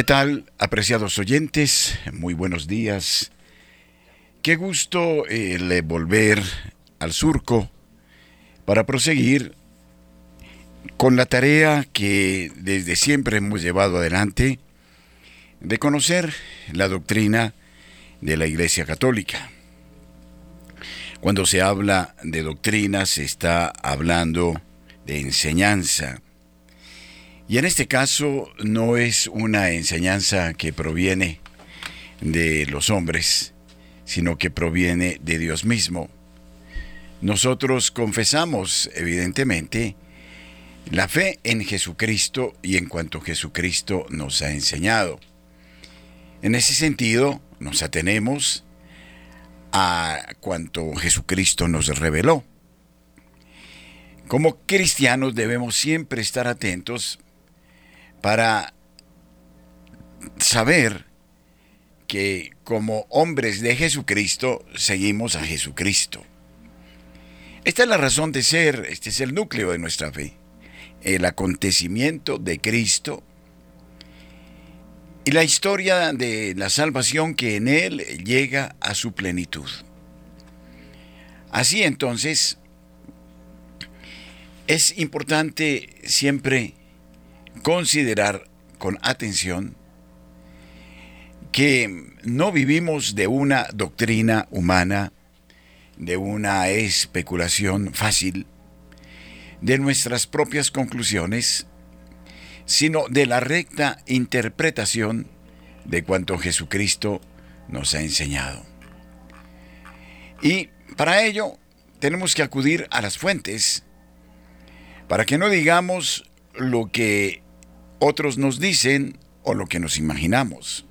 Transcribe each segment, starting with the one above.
¿Qué tal, apreciados oyentes? Muy buenos días. Qué gusto el volver al surco para proseguir con la tarea que desde siempre hemos llevado adelante de conocer la doctrina de la Iglesia Católica. Cuando se habla de doctrina se está hablando de enseñanza, y en este caso no es una enseñanza que proviene de los hombres, sino que proviene de Dios mismo. Nosotros confesamos, evidentemente, la fe en Jesucristo y en cuanto Jesucristo nos ha enseñado. En ese sentido, nos atenemos a cuanto Jesucristo nos reveló. Como cristianos debemos siempre estar atentos para saber que como hombres de Jesucristo seguimos a Jesucristo. Esta es la razón de ser, este es el núcleo de nuestra fe, el acontecimiento de Cristo y la historia de la salvación que en Él llega a su plenitud. Así entonces, es importante siempre considerar con atención que no vivimos de una doctrina humana, de una especulación fácil, de nuestras propias conclusiones, sino de la recta interpretación de cuanto Jesucristo nos ha enseñado. Y para ello tenemos que acudir a las fuentes, para que no digamos lo que otros nos dicen o lo que nos imaginamos.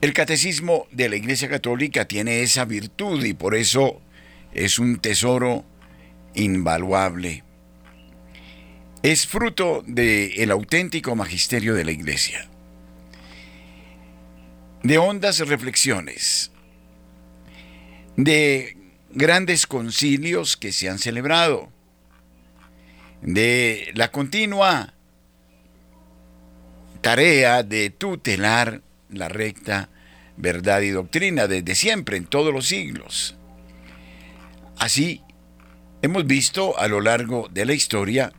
El catecismo de la Iglesia Católica tiene esa virtud y por eso es un tesoro invaluable. Es fruto del auténtico magisterio de la Iglesia, de hondas reflexiones, de grandes concilios que se han celebrado, de la continua tarea de tutelar la recta verdad y doctrina desde siempre, en todos los siglos. Así, hemos visto a lo largo de la historia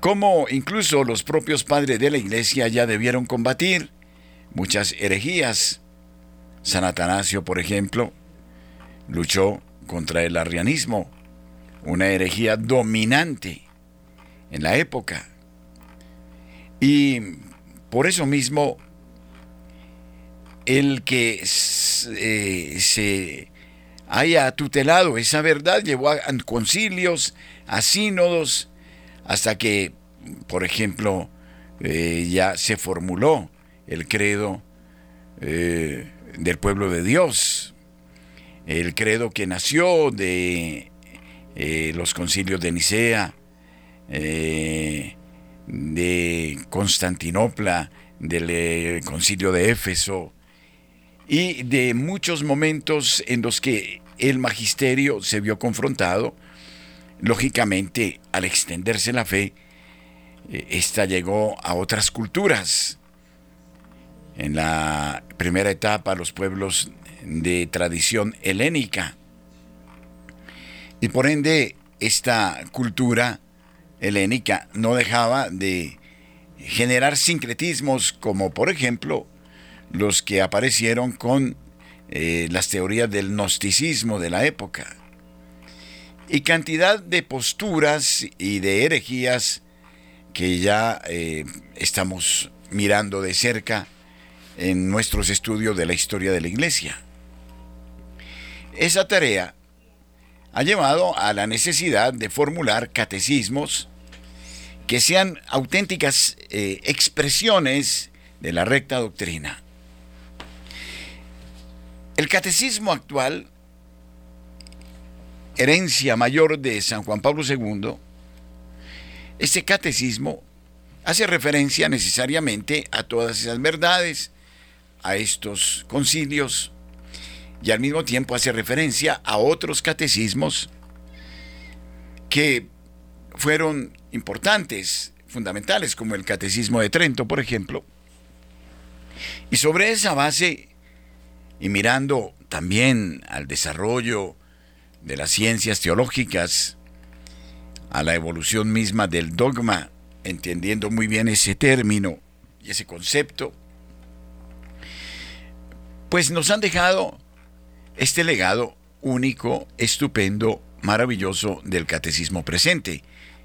cómo incluso los propios padres de la iglesia ya debieron combatir muchas herejías. San Atanasio, por ejemplo, luchó contra el arrianismo, una herejía dominante en la época. Y por eso mismo, el que eh, se haya tutelado esa verdad llevó a concilios, a sínodos, hasta que, por ejemplo, eh, ya se formuló el credo eh, del pueblo de Dios, el credo que nació de eh, los concilios de Nicea, eh, de Constantinopla, del eh, concilio de Éfeso y de muchos momentos en los que el magisterio se vio confrontado. Lógicamente, al extenderse la fe, esta llegó a otras culturas. En la primera etapa, los pueblos de tradición helénica y por ende, esta cultura helénica no dejaba de generar sincretismos como por ejemplo los que aparecieron con eh, las teorías del gnosticismo de la época. Y cantidad de posturas y de herejías que ya eh, estamos mirando de cerca en nuestros estudios de la historia de la Iglesia. Esa tarea ha llevado a la necesidad de formular catecismos que sean auténticas eh, expresiones de la recta doctrina. El catecismo actual, herencia mayor de San Juan Pablo II, este catecismo hace referencia necesariamente a todas esas verdades, a estos concilios, y al mismo tiempo hace referencia a otros catecismos que fueron importantes, fundamentales, como el Catecismo de Trento, por ejemplo. Y sobre esa base, y mirando también al desarrollo de las ciencias teológicas, a la evolución misma del dogma, entendiendo muy bien ese término y ese concepto, pues nos han dejado este legado único, estupendo, maravilloso del catecismo presente,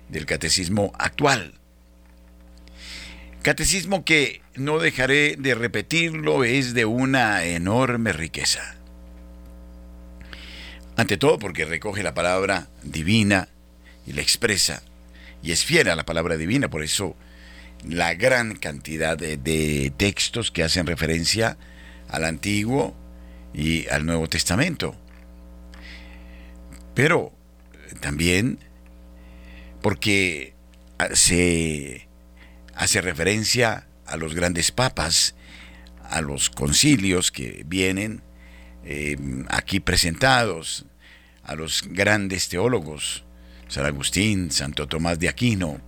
del catecismo actual. Catecismo que no dejaré de repetirlo es de una enorme riqueza. Ante todo porque recoge la palabra divina y la expresa, y es fiel a la palabra divina, por eso la gran cantidad de, textos que hacen referencia al Antiguo y al Nuevo Testamento. Pero también porque se hace referencia a los grandes papas, a los concilios que vienen eh, aquí presentados, a los grandes teólogos, San Agustín, Santo Tomás de Aquino.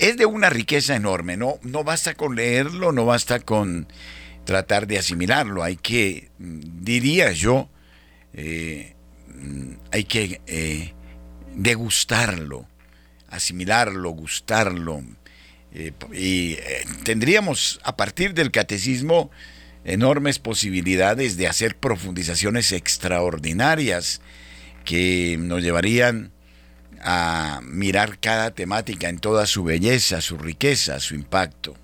Es de una riqueza enorme, no, no basta con leerlo, no basta con tratar de asimilarlo, hay que, diría yo, eh, Mm, hay que eh, degustarlo, asimilarlo, gustarlo. Eh, y tendríamos a partir del catecismo enormes posibilidades de hacer profundizaciones extraordinarias que nos llevarían a mirar cada temática en toda su belleza, su riqueza, su impacto.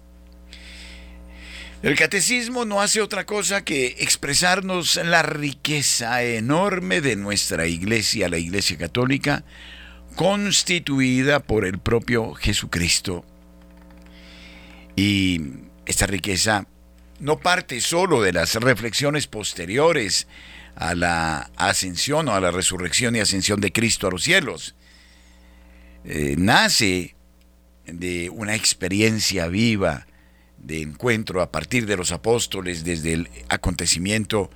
El catecismo no hace otra cosa que expresarnos la riqueza enorme de nuestra iglesia, la iglesia católica, constituida por el propio Jesucristo. Y esta riqueza no parte solo de las reflexiones posteriores a la ascensión o a la resurrección y ascensión de Cristo a los cielos. Eh, nace de una experiencia viva de encuentro a partir de los apóstoles desde el acontecimiento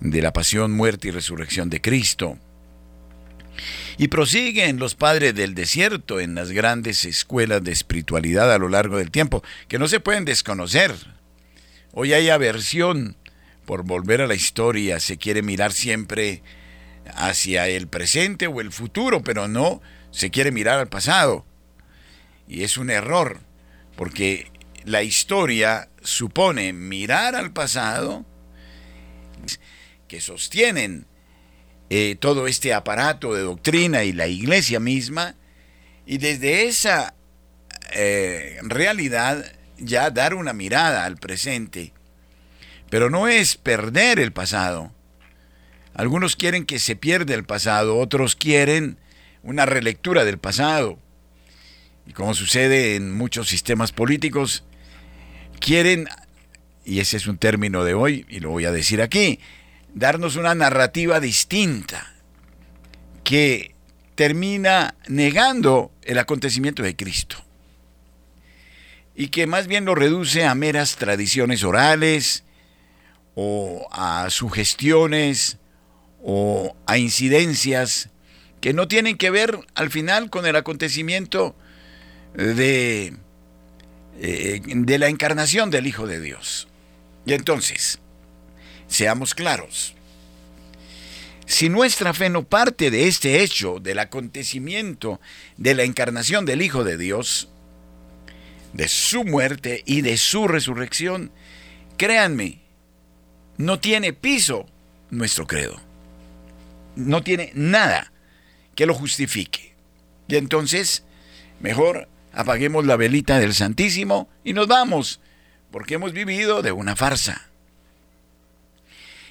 de la pasión, muerte y resurrección de Cristo. Y prosiguen los padres del desierto en las grandes escuelas de espiritualidad a lo largo del tiempo, que no se pueden desconocer. Hoy hay aversión por volver a la historia, se quiere mirar siempre hacia el presente o el futuro, pero no se quiere mirar al pasado. Y es un error, porque la historia supone mirar al pasado, que sostienen eh, todo este aparato de doctrina y la iglesia misma, y desde esa eh, realidad ya dar una mirada al presente. Pero no es perder el pasado. Algunos quieren que se pierda el pasado, otros quieren una relectura del pasado. Y como sucede en muchos sistemas políticos, quieren, y ese es un término de hoy, y lo voy a decir aquí, darnos una narrativa distinta que termina negando el acontecimiento de Cristo. Y que más bien lo reduce a meras tradiciones orales o a sugestiones o a incidencias que no tienen que ver al final con el acontecimiento de eh, de la encarnación del Hijo de Dios. Y entonces, seamos claros, si nuestra fe no parte de este hecho, del acontecimiento de la encarnación del Hijo de Dios, de su muerte y de su resurrección, créanme, no tiene piso nuestro credo. No tiene nada que lo justifique. Y entonces, mejor apaguemos la velita del Santísimo y nos vamos, porque hemos vivido de una farsa.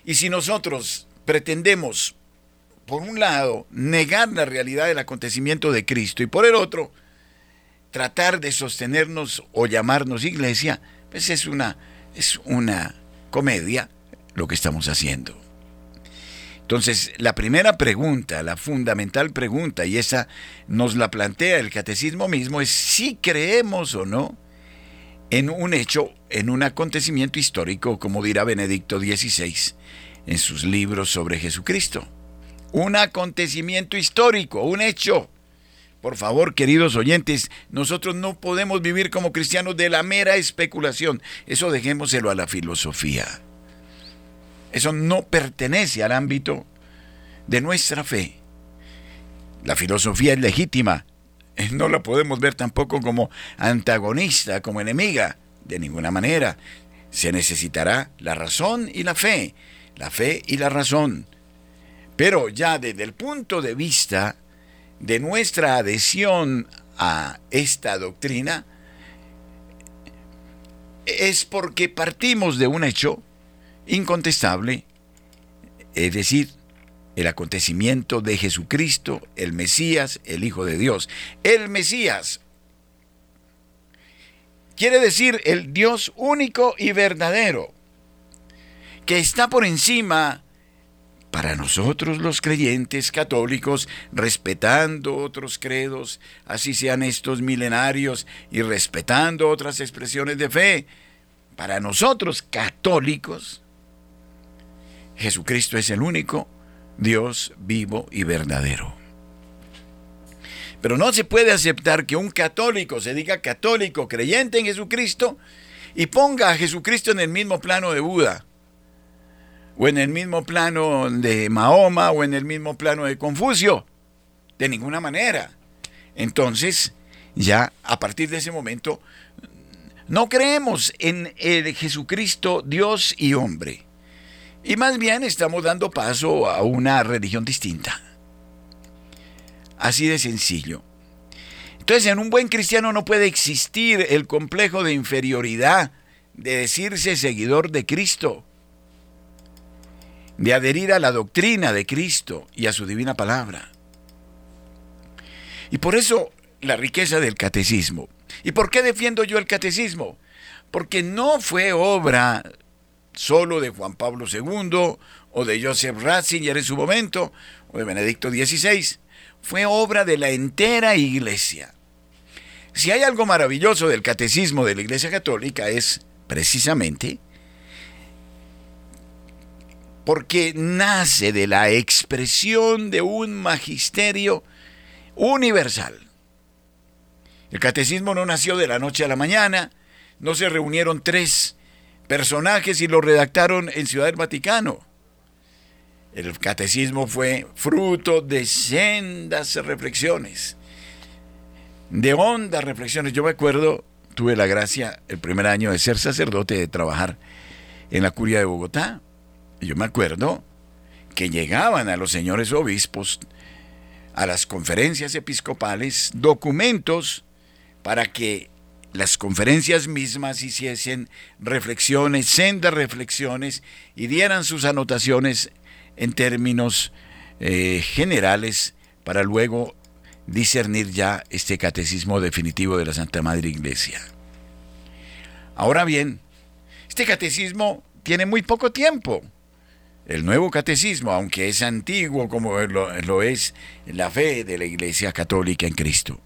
Y si nosotros pretendemos, por un lado, negar la realidad del acontecimiento de Cristo y por el otro, tratar de sostenernos o llamarnos iglesia, pues es una, es una comedia lo que estamos haciendo. Entonces, la primera pregunta, la fundamental pregunta, y esa nos la plantea el catecismo mismo, es si creemos o no en un hecho, en un acontecimiento histórico, como dirá Benedicto XVI en sus libros sobre Jesucristo. Un acontecimiento histórico, un hecho Por favor, queridos oyentes, nosotros no podemos vivir como cristianos de la mera especulación. Eso dejémoselo a la filosofía. Eso no pertenece al ámbito de nuestra fe. La filosofía es legítima. No la podemos ver tampoco como antagonista, como enemiga. De ninguna manera. Se necesitará la razón y la fe. La fe y la razón. Pero ya desde el punto de vista de nuestra adhesión a esta doctrina es porque partimos de un hecho incontestable, es decir, el acontecimiento de Jesucristo, el Mesías, el Hijo de Dios. El Mesías quiere decir el Dios único y verdadero, que está por encima para nosotros los creyentes católicos, respetando otros credos, así sean estos milenarios, y respetando otras expresiones de fe, para nosotros católicos, Jesucristo es el único Dios vivo y verdadero. Pero no se puede aceptar que un católico se diga católico, creyente en Jesucristo, y ponga a Jesucristo en el mismo plano de Buda o en el mismo plano de Mahoma o en el mismo plano de Confucio. De ninguna manera. Entonces, ya a partir de ese momento, no creemos en el Jesucristo Dios y hombre. Y más bien estamos dando paso a una religión distinta. Así de sencillo. Entonces, en un buen cristiano no puede existir el complejo de inferioridad de decirse seguidor de Cristo de adherir a la doctrina de Cristo y a su divina palabra. Y por eso la riqueza del catecismo. ¿Y por qué defiendo yo el catecismo? Porque no fue obra solo de Juan Pablo II o de Joseph Ratzinger en su momento o de Benedicto XVI. Fue obra de la entera iglesia. Si hay algo maravilloso del catecismo de la Iglesia Católica es precisamente porque nace de la expresión de un magisterio universal. El catecismo no nació de la noche a la mañana, no se reunieron tres personajes y lo redactaron en Ciudad del Vaticano. El catecismo fue fruto de sendas reflexiones, de hondas reflexiones. Yo me acuerdo, tuve la gracia el primer año de ser sacerdote, de trabajar en la curia de Bogotá yo me acuerdo que llegaban a los señores obispos, a las conferencias episcopales, documentos para que las conferencias mismas hiciesen reflexiones, sendas reflexiones, y dieran sus anotaciones en términos eh, generales para luego discernir ya este catecismo definitivo de la Santa Madre Iglesia. Ahora bien, este catecismo tiene muy poco tiempo. El nuevo catecismo, aunque es antiguo como lo, es la fe de la Iglesia Católica en Cristo.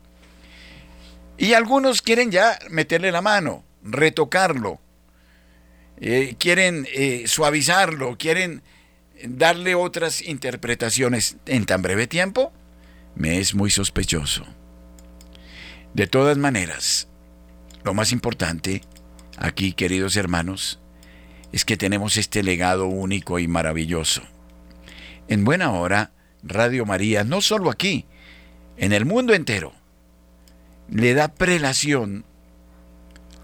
Y algunos quieren ya meterle la mano, retocarlo, eh, quieren eh, suavizarlo, quieren darle otras interpretaciones en tan breve tiempo, me es muy sospechoso. De todas maneras, lo más importante aquí, queridos hermanos, es que tenemos este legado único y maravilloso. En buena hora, Radio María, no solo aquí, en el mundo entero, le da prelación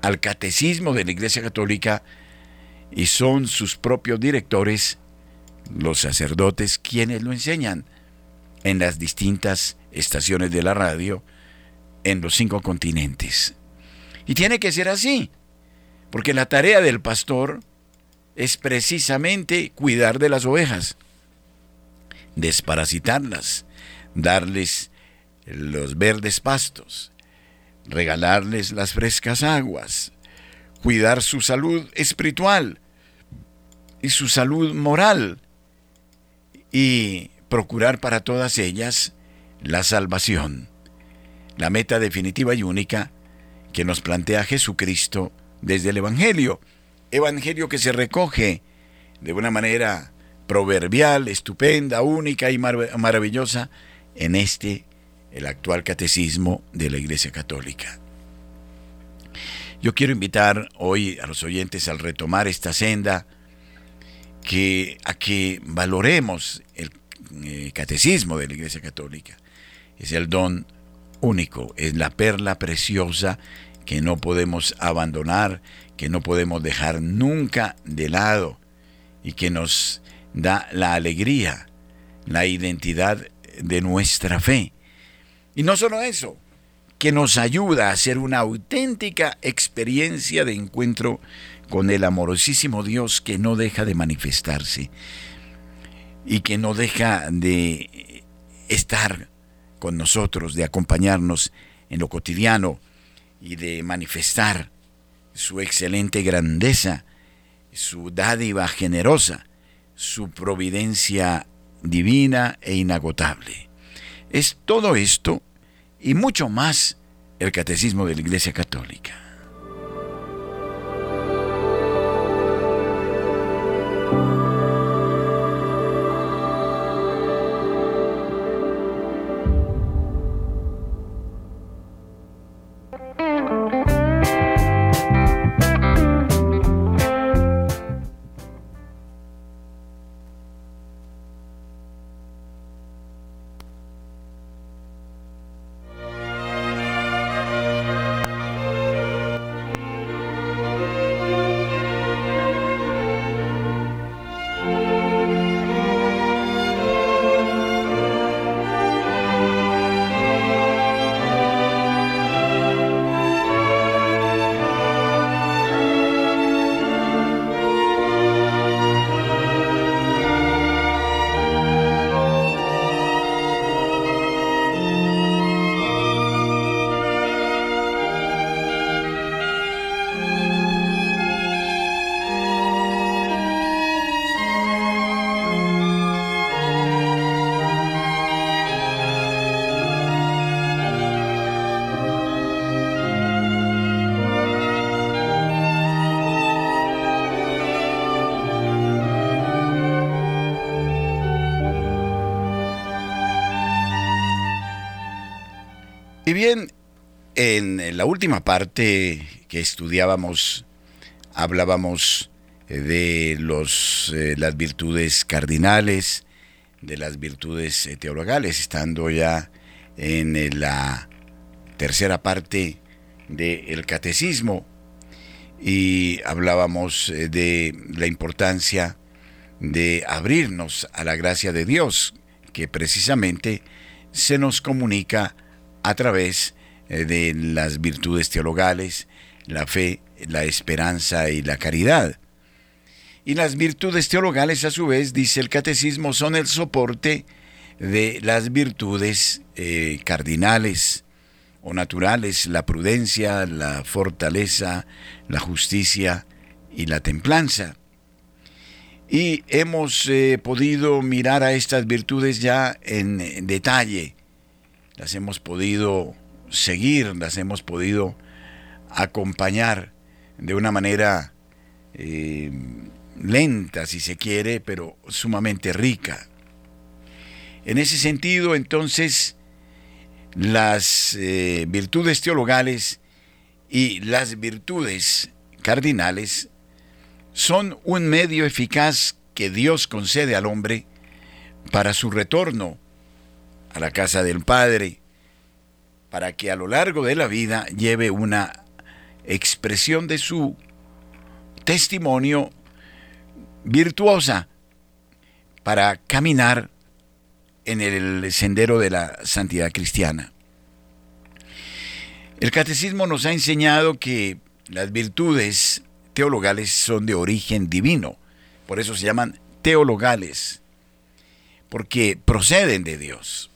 al catecismo de la Iglesia Católica y son sus propios directores, los sacerdotes, quienes lo enseñan en las distintas estaciones de la radio en los cinco continentes. Y tiene que ser así, porque la tarea del pastor es precisamente cuidar de las ovejas, desparasitarlas, darles los verdes pastos, regalarles las frescas aguas, cuidar su salud espiritual y su salud moral y procurar para todas ellas la salvación, la meta definitiva y única que nos plantea Jesucristo desde el Evangelio. Evangelio que se recoge de una manera proverbial, estupenda, única y maravillosa en este el actual catecismo de la Iglesia Católica. Yo quiero invitar hoy a los oyentes al retomar esta senda que, a que valoremos el eh, catecismo de la Iglesia Católica. Es el don único, es la perla preciosa que no podemos abandonar, que no podemos dejar nunca de lado y que nos da la alegría, la identidad de nuestra fe. Y no solo eso, que nos ayuda a hacer una auténtica experiencia de encuentro con el amorosísimo Dios que no deja de manifestarse y que no deja de estar con nosotros, de acompañarnos en lo cotidiano y de manifestar su excelente grandeza, su dádiva generosa, su providencia divina e inagotable. Es todo esto y mucho más el catecismo de la Iglesia Católica. En la última parte que estudiábamos, hablábamos eh, de los, eh, las virtudes cardinales, de las virtudes eh, teologales, estando ya en la tercera parte del catecismo. Y hablábamos de la importancia de abrirnos a la gracia de Dios, que precisamente se nos comunica a través de las virtudes teologales, la fe, la esperanza y la caridad. Y las virtudes teologales, a su vez, dice el catecismo, son el soporte de las virtudes eh, cardinales o naturales, la prudencia, la fortaleza, la justicia y la templanza. Y hemos eh, podido mirar a estas virtudes ya en detalle las hemos podido seguir, las hemos podido acompañar de una manera eh, lenta, si se quiere, pero sumamente rica. En ese sentido, entonces, las eh, virtudes teologales y las virtudes cardinales son un medio eficaz que Dios concede al hombre para su retorno a la casa del Padre, para que a lo largo de la vida lleve una expresión de su testimonio virtuosa para caminar en el sendero de la santidad cristiana. El catecismo nos ha enseñado que las virtudes teologales son de origen divino, por eso se llaman teologales, porque proceden de Dios.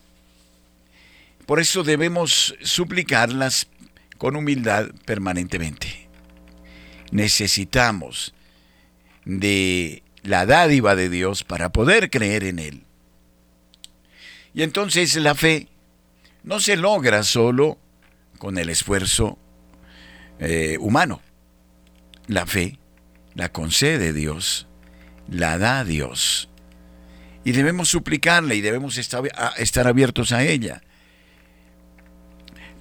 Por eso debemos suplicarlas con humildad permanentemente. Necesitamos de la dádiva de Dios para poder creer en Él. Y entonces la fe no se logra solo con el esfuerzo eh, humano. La fe la concede Dios, la da Dios. Y debemos suplicarle y debemos estar abiertos a ella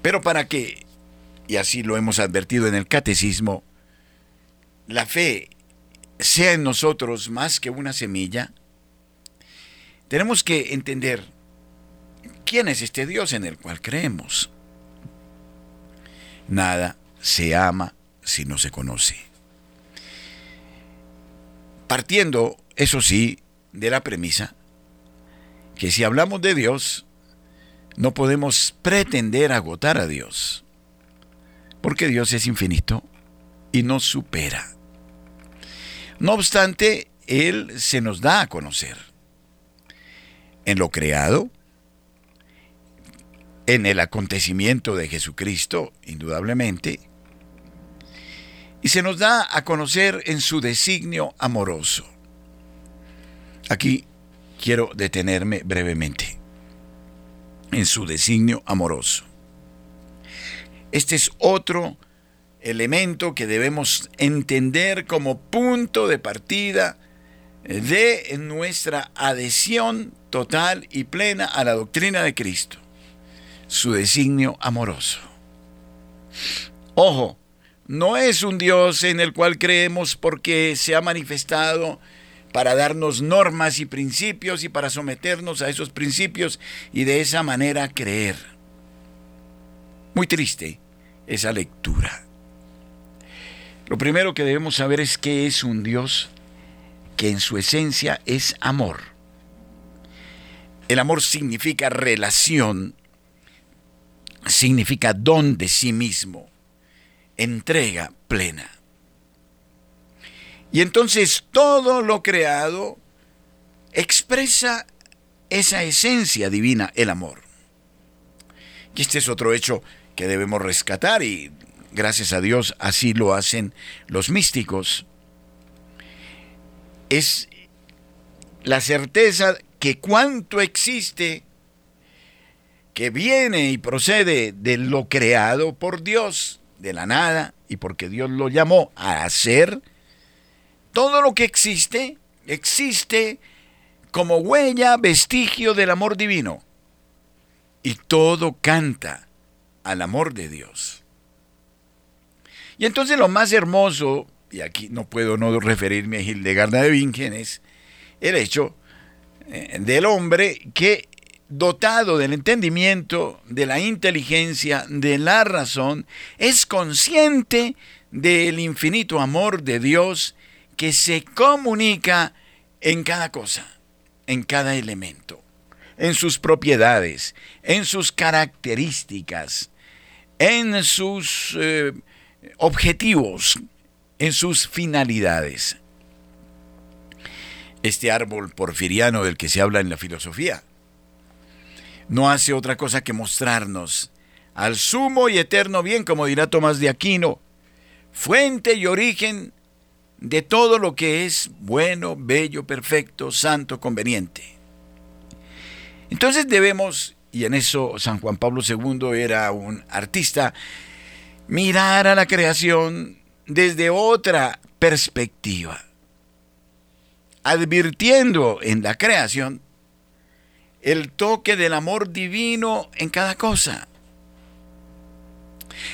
Pero para que, y así lo hemos advertido en el catecismo, la fe sea en nosotros más que una semilla, tenemos que entender quién es este Dios en el cual creemos. Nada se ama si no se conoce. Partiendo, eso sí, de la premisa que si hablamos de Dios, no podemos pretender agotar a Dios, porque Dios es infinito y nos supera. No obstante, Él se nos da a conocer en lo creado, en el acontecimiento de Jesucristo, indudablemente, y se nos da a conocer en su designio amoroso. Aquí quiero detenerme brevemente en su designio amoroso. Este es otro elemento que debemos entender como punto de partida de nuestra adhesión total y plena a la doctrina de Cristo, su designio amoroso. Ojo, no es un Dios en el cual creemos porque se ha manifestado para darnos normas y principios y para someternos a esos principios y de esa manera creer. Muy triste esa lectura. Lo primero que debemos saber es que es un Dios que en su esencia es amor. El amor significa relación, significa don de sí mismo, entrega plena. Y entonces todo lo creado expresa esa esencia divina, el amor. Y este es otro hecho que debemos rescatar y gracias a Dios así lo hacen los místicos. Es la certeza que cuanto existe, que viene y procede de lo creado por Dios, de la nada, y porque Dios lo llamó a hacer, todo lo que existe, existe como huella, vestigio del amor divino. Y todo canta al amor de Dios. Y entonces lo más hermoso, y aquí no puedo no referirme a Hildegarda de Bingen, es el hecho eh, del hombre que dotado del entendimiento, de la inteligencia, de la razón, es consciente del infinito amor de Dios que se comunica en cada cosa, en cada elemento, en sus propiedades, en sus características, en sus eh, objetivos, en sus finalidades. Este árbol porfiriano del que se habla en la filosofía no hace otra cosa que mostrarnos al sumo y eterno bien, como dirá Tomás de Aquino, fuente y origen de todo lo que es bueno, bello, perfecto, santo, conveniente. Entonces debemos, y en eso San Juan Pablo II era un artista, mirar a la creación desde otra perspectiva, advirtiendo en la creación el toque del amor divino en cada cosa.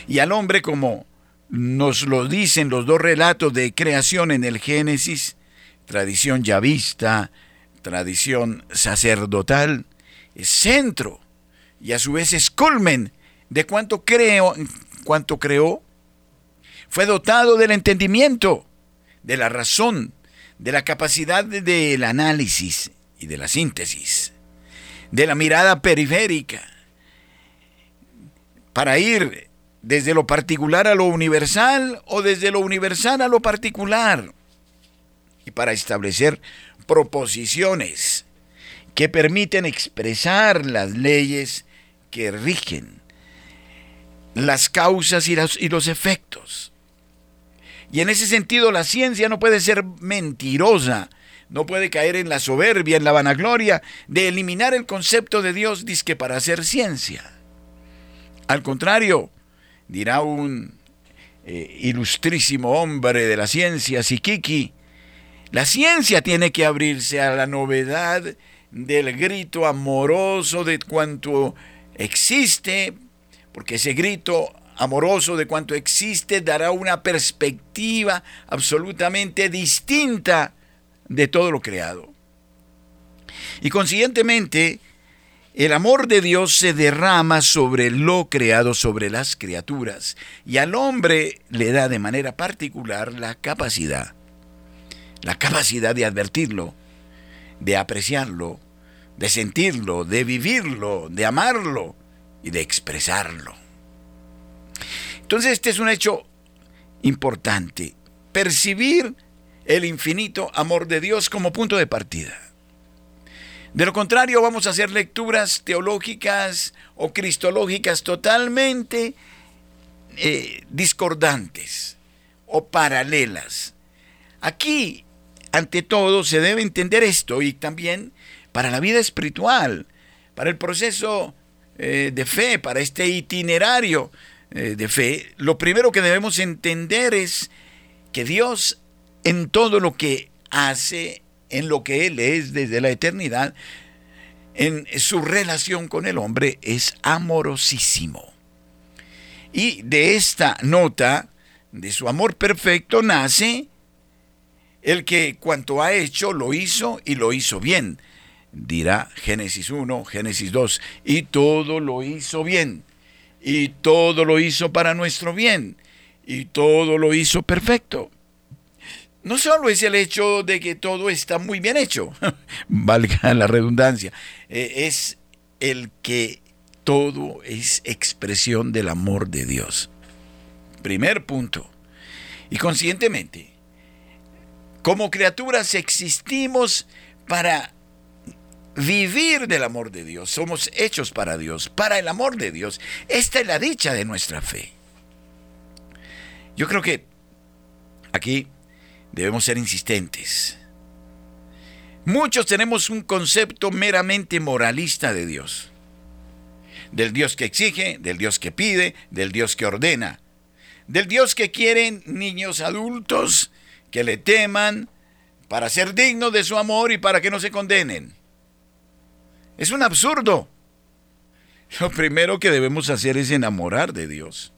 Y al hombre como nos lo dicen los dos relatos de creación en el Génesis, tradición yavista, tradición sacerdotal, es centro y a su vez es culmen de cuanto creo, cuanto creó. Fue dotado del entendimiento, de la razón, de la capacidad del análisis y de la síntesis, de la mirada periférica, para ir desde lo particular a lo universal o desde lo universal a lo particular. Y para establecer proposiciones que permiten expresar las leyes que rigen las causas y los, y los efectos. Y en ese sentido la ciencia no puede ser mentirosa, no puede caer en la soberbia, en la vanagloria de eliminar el concepto de Dios disque para hacer ciencia. Al contrario, dirá un eh, ilustrísimo hombre de la ciencia, Sikiki, la ciencia tiene que abrirse a la novedad del grito amoroso de cuanto existe, porque ese grito amoroso de cuanto existe dará una perspectiva absolutamente distinta de todo lo creado. Y consiguientemente, el amor de Dios se derrama sobre lo creado, sobre las criaturas, y al hombre le da de manera particular la capacidad, la capacidad de advertirlo, de apreciarlo, de sentirlo, de vivirlo, de amarlo y de expresarlo. Entonces este es un hecho importante, percibir el infinito amor de Dios como punto de partida. De lo contrario, vamos a hacer lecturas teológicas o cristológicas totalmente eh, discordantes o paralelas. Aquí, ante todo, se debe entender esto y también para la vida espiritual, para el proceso eh, de fe, para este itinerario eh, de fe, lo primero que debemos entender es que Dios en todo lo que hace, en lo que Él es desde la eternidad, en su relación con el hombre es amorosísimo. Y de esta nota, de su amor perfecto, nace el que cuanto ha hecho lo hizo y lo hizo bien. Dirá Génesis 1, Génesis 2, y todo lo hizo bien y todo lo hizo para nuestro bien, y todo lo hizo perfecto. No solo es el hecho de que todo está muy bien hecho, valga la redundancia, eh, es el que todo es expresión del amor de Dios. Primer punto. Y conscientemente, como criaturas existimos para vivir del amor de Dios. Somos hechos para Dios, para el amor de Dios. Esta es la dicha de nuestra fe. Yo creo que aquí debemos ser insistentes. Muchos tenemos un concepto meramente moralista de Dios. Del Dios que exige, del Dios que pide, del Dios que ordena. Del Dios que quieren niños adultos que le teman para ser dignos de su amor y para que no se condenen. Es un absurdo. Lo primero que debemos hacer es enamorar de Dios.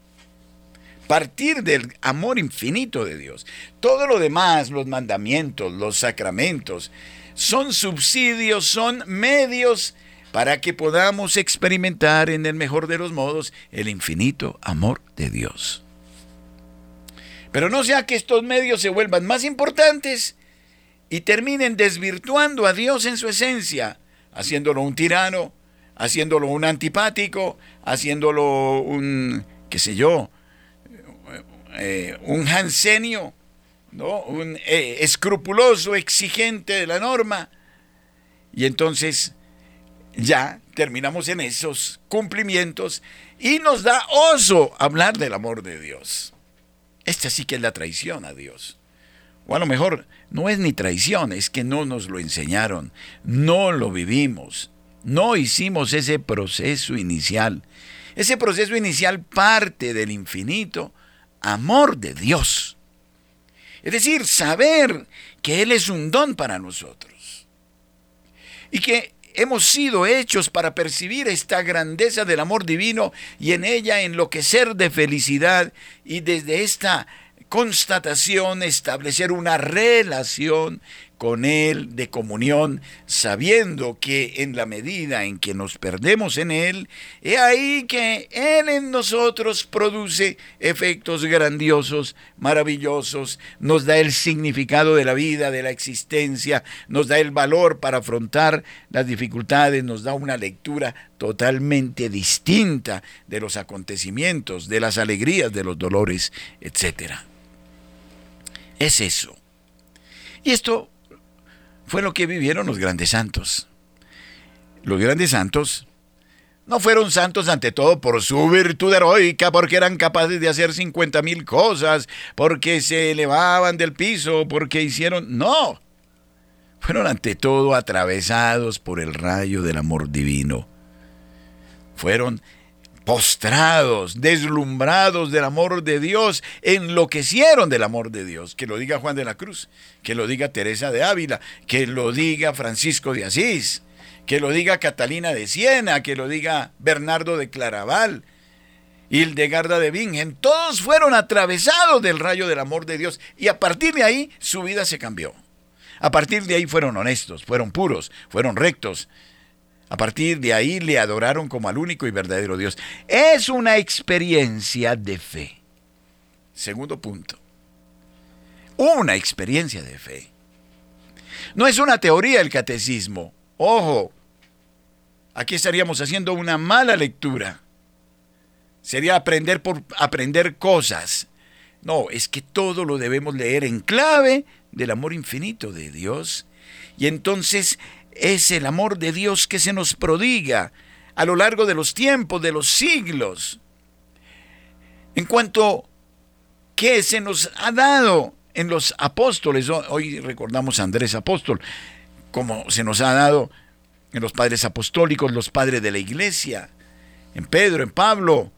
Partir del amor infinito de Dios. Todo lo demás, los mandamientos, los sacramentos, son subsidios, son medios para que podamos experimentar en el mejor de los modos el infinito amor de Dios. Pero no sea que estos medios se vuelvan más importantes y terminen desvirtuando a Dios en su esencia, haciéndolo un tirano, haciéndolo un antipático, haciéndolo un, qué sé yo, eh, un jansenio, ¿no? un eh, escrupuloso, exigente de la norma. Y entonces ya terminamos en esos cumplimientos y nos da oso hablar del amor de Dios. Esta sí que es la traición a Dios. O a lo mejor no es ni traición, es que no nos lo enseñaron, no lo vivimos, no hicimos ese proceso inicial. Ese proceso inicial parte del infinito amor de Dios. Es decir, saber que Él es un don para nosotros. Y que hemos sido hechos para percibir esta grandeza del amor divino y en ella enloquecer de felicidad y desde esta constatación, establecer una relación con Él de comunión, sabiendo que en la medida en que nos perdemos en Él, es ahí que Él en nosotros produce efectos grandiosos, maravillosos, nos da el significado de la vida, de la existencia, nos da el valor para afrontar las dificultades, nos da una lectura totalmente distinta de los acontecimientos, de las alegrías, de los dolores, etcétera. Es eso. Y esto fue lo que vivieron los grandes santos. Los grandes santos no fueron santos ante todo por su virtud heroica, porque eran capaces de hacer 50 mil cosas, porque se elevaban del piso, porque hicieron... No. Fueron ante todo atravesados por el rayo del amor divino. Fueron postrados, deslumbrados del amor de Dios, enloquecieron del amor de Dios. Que lo diga Juan de la Cruz, que lo diga Teresa de Ávila, que lo diga Francisco de Asís, que lo diga Catalina de Siena, que lo diga Bernardo de Claraval, Hildegarda de Bingen, todos fueron atravesados del rayo del amor de Dios y a partir de ahí su vida se cambió. A partir de ahí fueron honestos, fueron puros, fueron rectos. A partir de ahí le adoraron como al único y verdadero Dios. Es una experiencia de fe. Segundo punto. Una experiencia de fe. No es una teoría el catecismo. Ojo, aquí estaríamos haciendo una mala lectura. Sería aprender por aprender cosas. No, es que todo lo debemos leer en clave del amor infinito de Dios. Y entonces es el amor de Dios que se nos prodiga a lo largo de los tiempos, de los siglos. En cuanto que se nos ha dado en los apóstoles, hoy recordamos a Andrés Apóstol, como se nos ha dado en los padres apostólicos, los padres de la iglesia, en Pedro, en Pablo,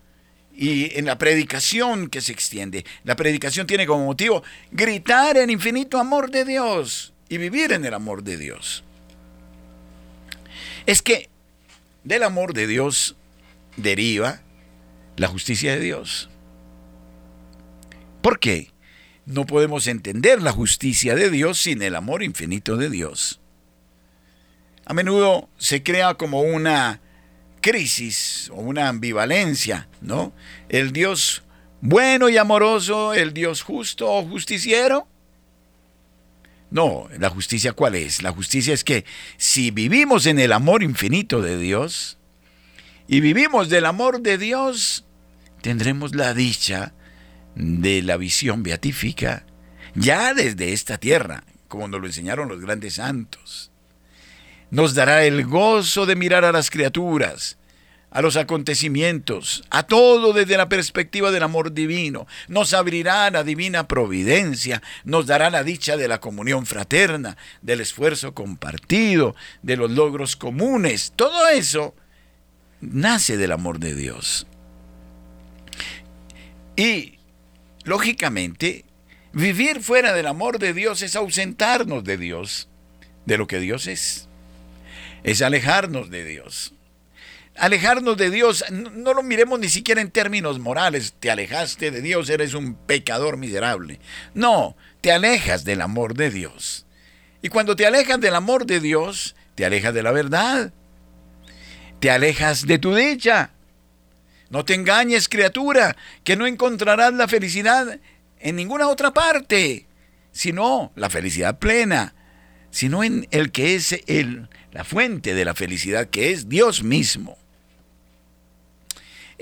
y en la predicación que se extiende. La predicación tiene como motivo gritar en infinito amor de Dios y vivir en el amor de Dios. Es que del amor de Dios deriva la justicia de Dios. ¿Por qué? No podemos entender la justicia de Dios sin el amor infinito de Dios. A menudo se crea como una crisis o una ambivalencia, ¿no? El Dios bueno y amoroso, el Dios justo o justiciero. No, la justicia cuál es? La justicia es que si vivimos en el amor infinito de Dios y vivimos del amor de Dios, tendremos la dicha de la visión beatífica ya desde esta tierra, como nos lo enseñaron los grandes santos nos dará el gozo de mirar a las criaturas, a los acontecimientos, a todo desde la perspectiva del amor divino. Nos abrirá la divina providencia, nos dará la dicha de la comunión fraterna, del esfuerzo compartido, de los logros comunes. Todo eso nace del amor de Dios. Y, lógicamente, vivir fuera del amor de Dios es ausentarnos de Dios, de lo que Dios es es alejarnos de Dios. Alejarnos de Dios, no, lo miremos ni siquiera en términos morales, te alejaste de Dios, eres un pecador miserable. No, te alejas del amor de Dios. Y cuando te alejas del amor de Dios, te alejas de la verdad. Te alejas de tu dicha. No te engañes, criatura, que no encontrarás la felicidad en ninguna otra parte, sino la felicidad plena, sino en el que es el la fuente de la felicidad, que es Dios mismo.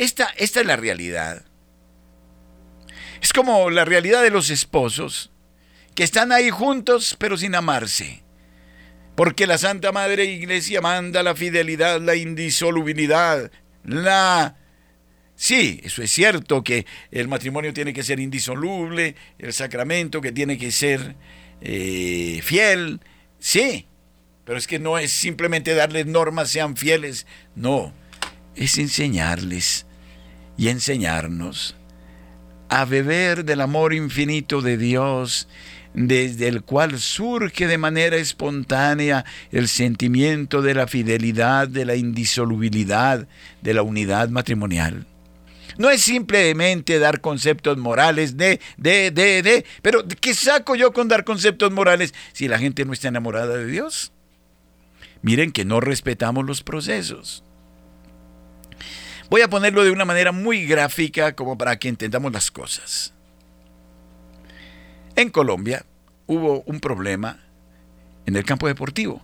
Esta, esta es la realidad. Es como la realidad de los esposos, que están ahí juntos pero sin amarse. Porque la Santa Madre Iglesia manda la fidelidad, la indisolubilidad, la... Sí, eso es cierto que el matrimonio tiene que ser indisoluble, el sacramento que tiene que ser eh, fiel, sí, pero es que no es simplemente darles normas, sean fieles. No, es enseñarles y enseñarnos a beber del amor infinito de Dios, desde el cual surge de manera espontánea el sentimiento de la fidelidad, de la indisolubilidad, de la unidad matrimonial. No es simplemente dar conceptos morales de, de, de, de, pero ¿qué saco yo con dar conceptos morales si la gente no está enamorada de Dios? Miren que no respetamos los procesos. Voy a ponerlo de una manera muy gráfica como para que entendamos las cosas. En Colombia hubo un problema en el campo deportivo.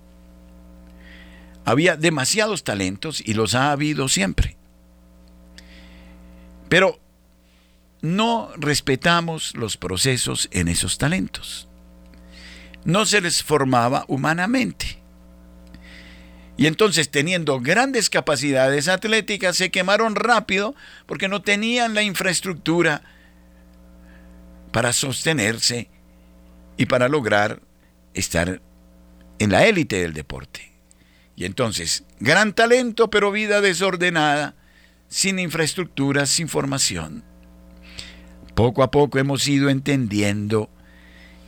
Había demasiados talentos y los ha habido siempre. Pero no respetamos los procesos en esos talentos. No se les formaba humanamente. Y entonces, teniendo grandes capacidades atléticas, se quemaron rápido porque no tenían la infraestructura para sostenerse y para lograr estar en la élite del deporte. Y entonces, gran talento, pero vida desordenada, sin infraestructura, sin formación. Poco a poco hemos ido entendiendo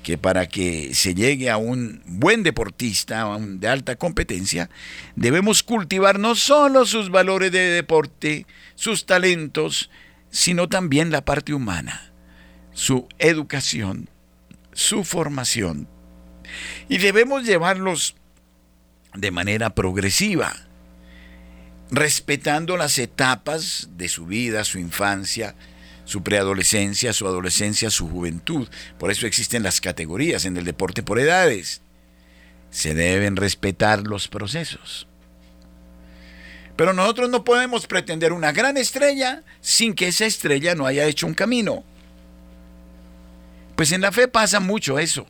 que para que se llegue a un buen deportista de alta competencia, debemos cultivar no solo sus valores de deporte, sus talentos, sino también la parte humana, su educación, su formación. Y debemos llevarlos de manera progresiva, respetando las etapas de su vida, su infancia, su preadolescencia, su adolescencia, su juventud. Por eso existen las categorías en el deporte por edades. Se deben respetar los procesos. Pero nosotros no podemos pretender una gran estrella sin que esa estrella no haya hecho un camino. Pues en la fe pasa mucho eso.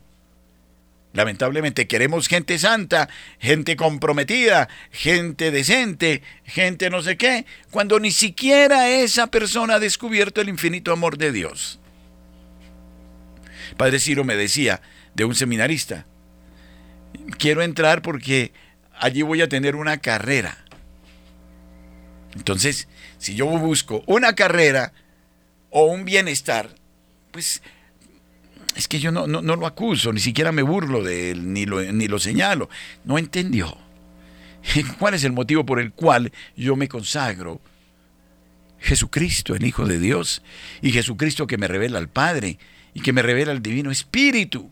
Lamentablemente queremos gente santa, gente comprometida, gente decente, gente no sé qué, cuando ni siquiera esa persona ha descubierto el infinito amor de Dios. Padre Ciro me decía de un seminarista, quiero entrar porque allí voy a tener una carrera. Entonces, si yo busco una carrera o un bienestar, pues es que yo no, no, lo acuso, ni siquiera me burlo de él, ni lo, ni lo señalo. No entendió. ¿Cuál es el motivo por el cual yo me consagro? Jesucristo, el Hijo de Dios, y Jesucristo que me revela al Padre y que me revela al Divino Espíritu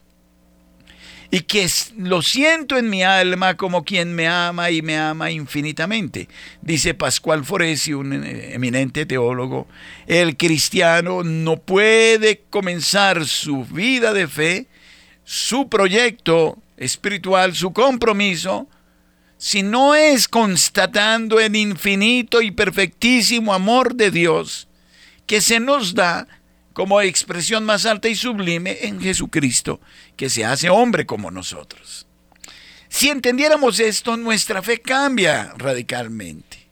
y que lo siento en mi alma como quien me ama y me ama infinitamente. Dice Pascual Foresi, un eh, eminente teólogo, el cristiano no puede comenzar su vida de fe, su proyecto espiritual, su compromiso, si no es constatando el infinito y perfectísimo amor de Dios que se nos da como expresión más alta y sublime en Jesucristo, que se hace hombre como nosotros. Si entendiéramos esto, nuestra fe cambia radicalmente.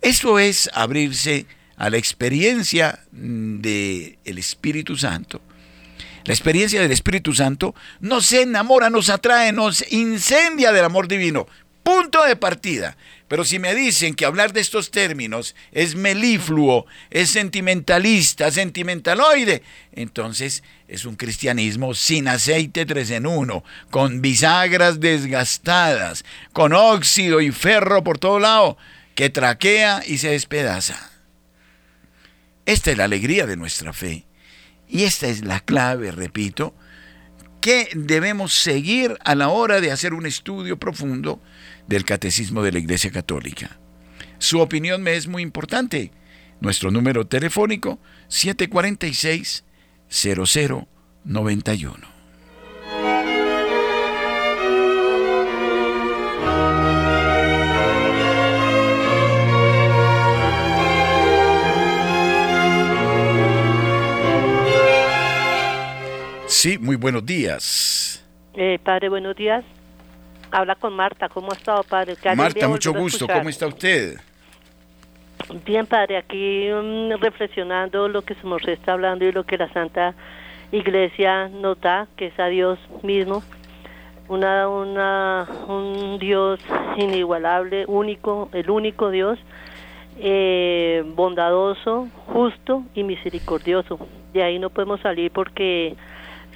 Esto es abrirse a la experiencia del Espíritu Santo. La experiencia del Espíritu Santo nos enamora, nos atrae, nos incendia del amor divino. Punto de partida. Pero si me dicen que hablar de estos términos es melifluo, es sentimentalista, sentimentaloide, entonces es un cristianismo sin aceite tres en uno, con bisagras desgastadas, con óxido y ferro por todo lado, que traquea y se despedaza. Esta es la alegría de nuestra fe. Y esta es la clave, repito, que debemos seguir a la hora de hacer un estudio profundo del Catecismo de la Iglesia Católica. Su opinión me es muy importante. Nuestro número telefónico 746 0091. Sí, muy buenos días. Eh, padre, buenos días. Habla con Marta. ¿Cómo ha estado, padre? Marta, mucho gusto. ¿Cómo está usted? Bien, padre. Aquí mm, reflexionando lo que nos está hablando y lo que la Santa Iglesia nota, que es a Dios mismo. Una, una, un Dios inigualable, único, el único Dios, eh, bondadoso, justo y misericordioso. De ahí no podemos salir porque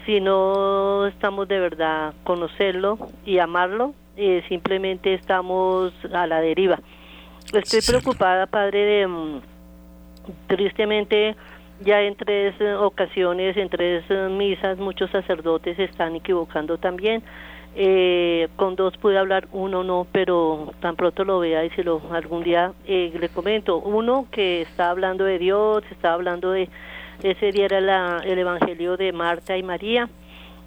si no estamos de verdad conocerlo y amarlo, eh, simplemente estamos a la deriva. Estoy preocupada, padre, de mm, tristemente ya en tres ocasiones, en tres misas, muchos sacerdotes se están equivocando también. Eh, con dos pude hablar, uno no, pero tan pronto lo vea y si lo algún día eh, le comento. Uno que está hablando de Dios, está hablando de ese día era el Evangelio de Marta y María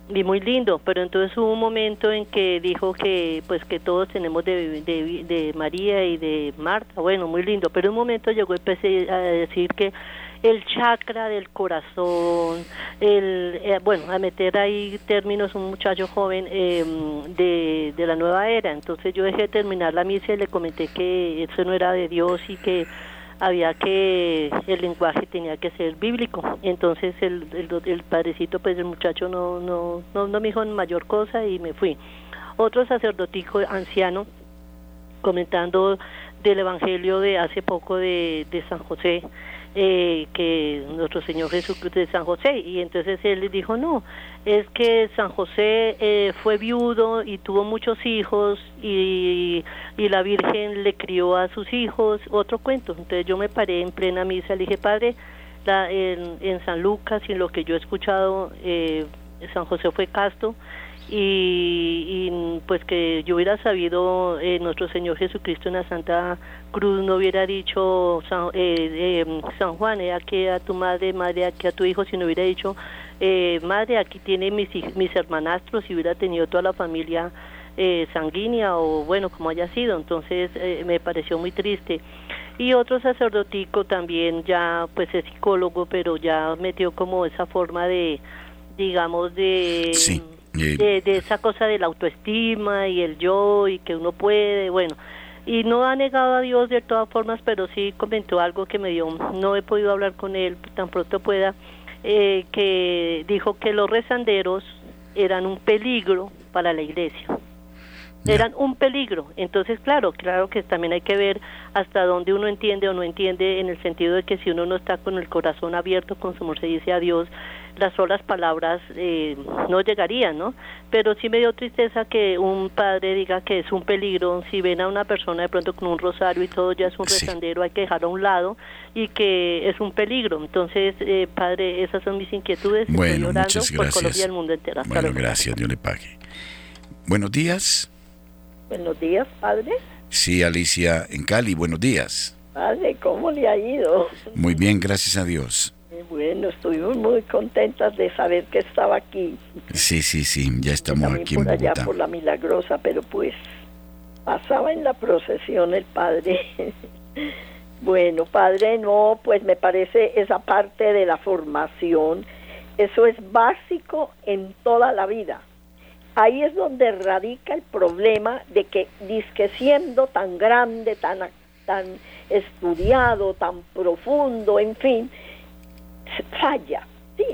y muy lindo, pero entonces hubo un momento en que dijo que pues que todos tenemos de, de, María y de Marta, bueno, muy lindo, pero un momento llegó empecé a decir que el chakra del corazón, el, eh, bueno, a meter ahí términos un muchacho joven em, de, de la nueva era, entonces yo dejé terminar la misa y le comenté que eso no era de Dios y que había que el lenguaje tenía que ser bíblico. Entonces el, el, padrecito pues el muchacho no no no, no me dijo mayor cosa y me fui. Otro sacerdotico anciano comentando del evangelio de hace poco de, de San José eh, que nuestro Señor Jesucristo de San José. Y entonces él dijo, no, es que San José eh, fue viudo y tuvo muchos hijos y, y, la Virgen le crió a sus hijos, otro cuento. Entonces yo me paré en plena misa, le dije, Padre, la, en, en San Lucas y en lo que yo he escuchado, eh, San José fue casto y, pues que yo hubiera sabido eh, nuestro Señor Jesucristo en la Santa Cruz no hubiera dicho San, eh, eh, San Juan, aquí a tu madre, madre, aquí a tu hijo, sino hubiera dicho, madre, aquí tiene mis, mis hermanastros y hubiera tenido toda la familia sanguínea o bueno, como haya sido. Entonces me pareció muy triste. Y otro sacerdotico también ya pues es psicólogo, pero ya metió como esa forma de, digamos, de... De, esa cosa de la autoestima y el yo y que uno puede, bueno, y no ha negado a Dios de todas formas, pero sí comentó algo que me dio, no he podido hablar con él tan pronto pueda, eh, que dijo que los rezanderos eran un peligro para la iglesia eran un peligro. Entonces, claro, claro que también hay que ver hasta dónde uno entiende o no entiende en el sentido de que si uno no está con el corazón abierto, con su se dice a Dios, las solas palabras eh, no llegarían, ¿no? Pero sí me dio tristeza que un padre diga que es un peligro, si ven a una persona de pronto con un rosario y todo ya es un rezandero, hay que dejarlo a un lado y que es un peligro. Entonces, eh, padre, esas son mis inquietudes. Bueno, muchas gracias. por Colombia y el mundo entero. bueno, gracias, Dios le pague. Buenos días. Buenos días, padre. Sí, Alicia, en Cali, buenos días. Padre, ¿cómo le ha ido? Muy bien, gracias a Dios. Bueno, estuvimos muy contentas de saber que estaba aquí. Sí, sí, sí, ya estamos aquí por allá por la Milagrosa, pero pues pasaba en la procesión el padre. bueno, padre, no, pues me parece esa parte de la formación, eso es básico en toda la vida ahí es donde radica el problema de que, disque siendo tan grande, tan, tan estudiado, tan profundo, en fin, falla, sí,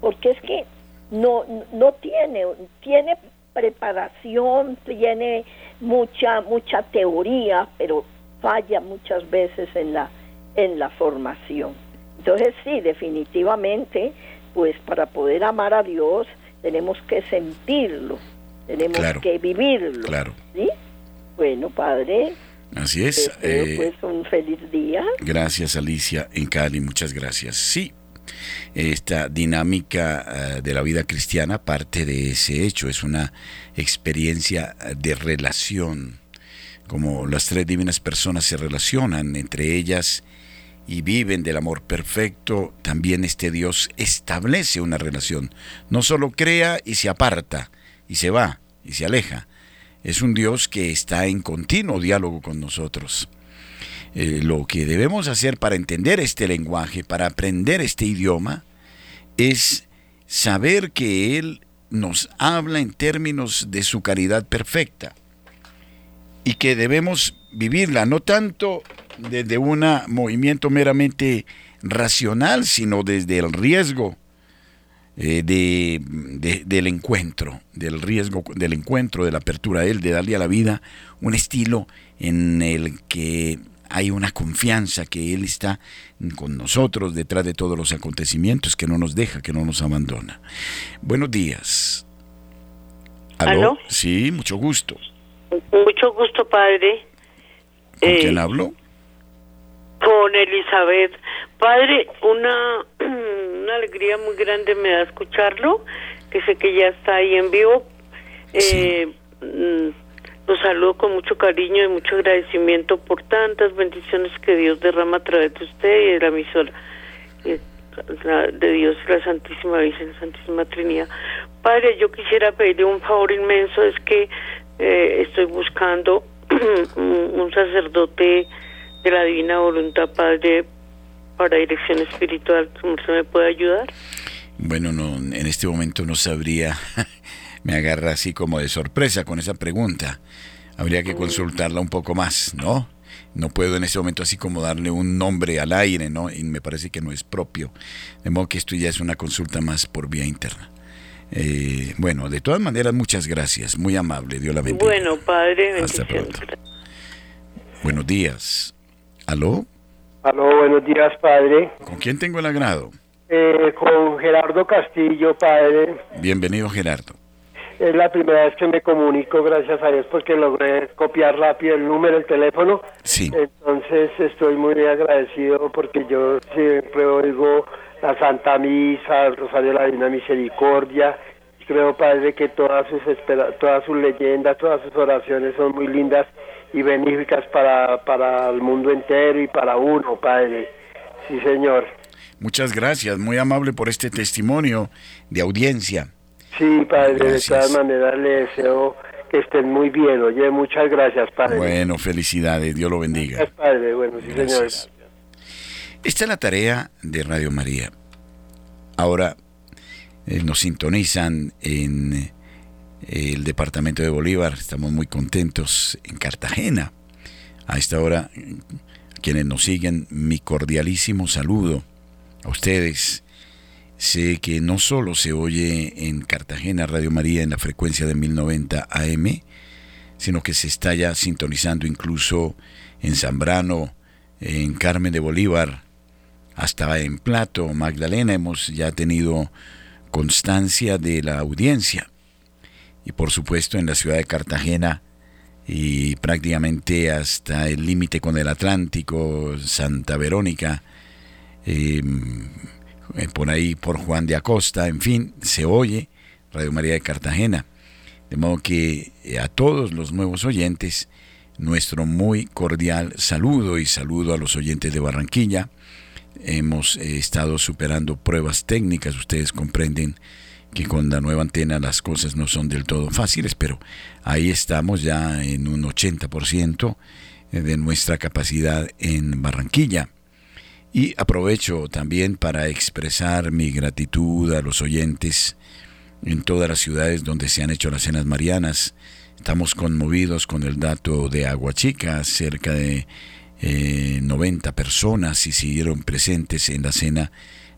porque es que no, no tiene, tiene preparación, tiene mucha, mucha teoría, pero falla muchas veces en la, en la formación. Entonces sí, definitivamente, pues para poder amar a Dios, tenemos que sentirlo, tenemos que vivirlo. Claro. ¿sí? Bueno, Padre. Así es. Eh, pues un feliz día. Gracias, Alicia, en Cali, muchas gracias. Sí, esta dinámica eh, de la vida cristiana parte de ese hecho, es una experiencia de relación, como las tres divinas personas se relacionan entre ellas y viven del amor perfecto, también este Dios establece una relación. No solo crea y se aparta y se va y se aleja. Es un Dios que está en continuo diálogo con nosotros. Eh, lo que debemos hacer para entender este lenguaje, para aprender este idioma, es saber que Él nos habla en términos de su caridad perfecta y que debemos vivirla no tanto desde un movimiento meramente racional, sino desde el riesgo eh, de, del encuentro, del riesgo del encuentro, de la apertura a Él, de darle a la vida un estilo en el que hay una confianza que Él está con nosotros detrás de todos los acontecimientos, que no nos deja, que no nos abandona. Buenos días. ¿Aló? Sí, mucho gusto. Mucho gusto, padre. ¿Con quién eh, hablo? Con Elizabeth. Padre, una, una alegría muy grande me da escucharlo, que sé que ya está ahí en vivo. Eh, mm, los saludo con mucho cariño y mucho agradecimiento por tantas bendiciones que Dios derrama a través de usted y de la emisora eh, de Dios y la Santísima Virgen, Santísima Trinidad. Padre, yo quisiera pedirle un favor inmenso, es que eh, estoy buscando un sacerdote de la divina voluntad, Padre, para dirección espiritual. ¿Cómo se me puede ayudar? Bueno, no, en este momento no sabría, me agarra así como de sorpresa con esa pregunta. Habría que consultarla un poco más, ¿no? No puedo en este momento así como darle un nombre al aire, ¿no? Y me parece que no es propio. De modo que esto ya es una consulta más por vía interna. Eh, bueno, de todas maneras, muchas gracias. Muy amable. Dios la bendiga. Bueno, Padre. Hasta pronto. Buenos días. ¿Aló? Aló, buenos días, padre. ¿Con quién tengo el agrado? Eh, con Gerardo Castillo, padre. Bienvenido, Gerardo. Es la primera vez que me comunico, gracias a Dios, porque logré copiar rápido el número, el teléfono. Sí. Entonces estoy muy agradecido porque yo siempre oigo la Santa Misa, el Rosario de la Divina Misericordia. Creo, Padre, que todas sus, todas sus leyendas, todas sus oraciones son muy lindas y benéficas para, para el mundo entero y para uno, Padre. Sí, Señor. Muchas gracias, muy amable por este testimonio de audiencia. Sí, Padre, de todas maneras le deseo que estén muy bien. Oye, muchas gracias, Padre. Bueno, felicidades, Dios lo bendiga. Gracias, Padre. Bueno, sí, señor. Esta es la tarea de Radio María. Ahora eh, nos sintonizan en eh, el departamento de Bolívar, estamos muy contentos en Cartagena. A esta hora, quienes nos siguen, mi cordialísimo saludo a ustedes Sé que no solo se oye en Cartagena Radio María en la frecuencia de 1090 AM, sino que se está ya sintonizando incluso en Zambrano, en Carmen de Bolívar, hasta en Plato, Magdalena, hemos ya tenido constancia de la audiencia. Y por supuesto en la ciudad de Cartagena y prácticamente hasta el límite con el Atlántico, Santa Verónica, eh, eh, por ahí por Juan de Acosta, en fin, se oye Radio María de Cartagena. De modo que eh, a todos los nuevos oyentes, nuestro muy cordial saludo y saludo a los oyentes de Barranquilla. Hemos eh, estado superando pruebas técnicas, ustedes comprenden que con la nueva antena las cosas no son del todo fáciles, pero ahí estamos ya en un 80% de nuestra capacidad en Barranquilla. Y aprovecho también para expresar mi gratitud a los oyentes en todas las ciudades donde se han hecho las cenas marianas. Estamos conmovidos con el dato de Aguachica, cerca de 90 eh, personas y siguieron presentes en la cena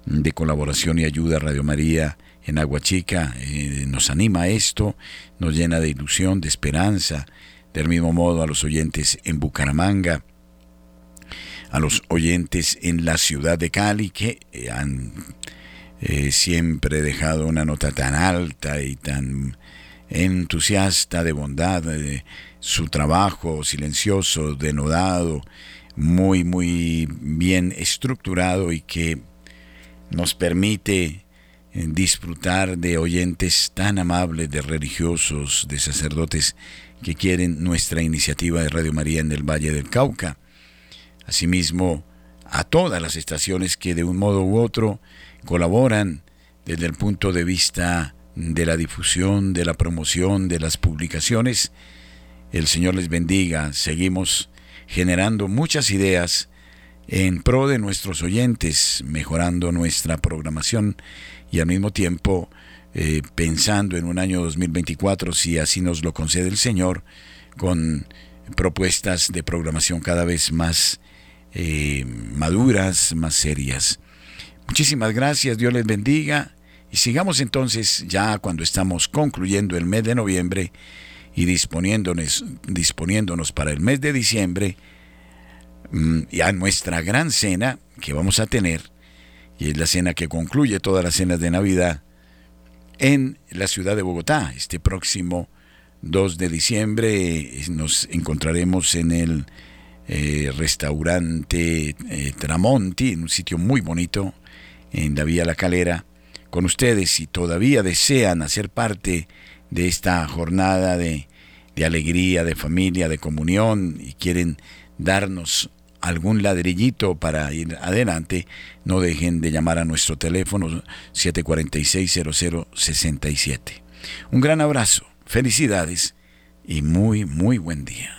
de colaboración y ayuda a Radio María en Aguachica. Eh, nos anima esto, nos llena de ilusión, de esperanza. Del mismo modo a los oyentes en Bucaramanga, a los oyentes en la ciudad de Cali que eh, han eh, siempre dejado una nota tan alta y tan entusiasta de bondad, de su trabajo silencioso, denodado, muy, muy bien estructurado y que nos permite eh, disfrutar de oyentes tan amables, de religiosos, de sacerdotes que quieren nuestra iniciativa de Radio María en el Valle del Cauca. Asimismo a todas las estaciones que de un modo u otro colaboran desde el punto de vista de la difusión, de la promoción, de las publicaciones. El Señor les bendiga. Seguimos generando muchas ideas en pro de nuestros oyentes, mejorando nuestra programación y al mismo tiempo eh, pensando en un año 2024, si así nos lo concede el Señor, con propuestas de programación cada vez más eh, maduras, más serias. Muchísimas gracias, Dios les bendiga y sigamos entonces ya cuando estamos concluyendo el mes de noviembre y disponiéndonos, disponiéndonos para el mes de diciembre mm, y a nuestra gran cena que vamos a tener, y es la cena que concluye todas las cenas de Navidad, en la ciudad de Bogotá. Este próximo 2 de diciembre eh, nos encontraremos en el eh, restaurante eh, Tramonti, en un sitio muy bonito en la Vía La Calera, con ustedes si todavía desean hacer parte de esta jornada de, de alegría, de familia, de comunión y quieren darnos algún ladrillito para ir adelante, no dejen de llamar a nuestro teléfono 746-0067. Un gran abrazo, felicidades y muy, muy buen día.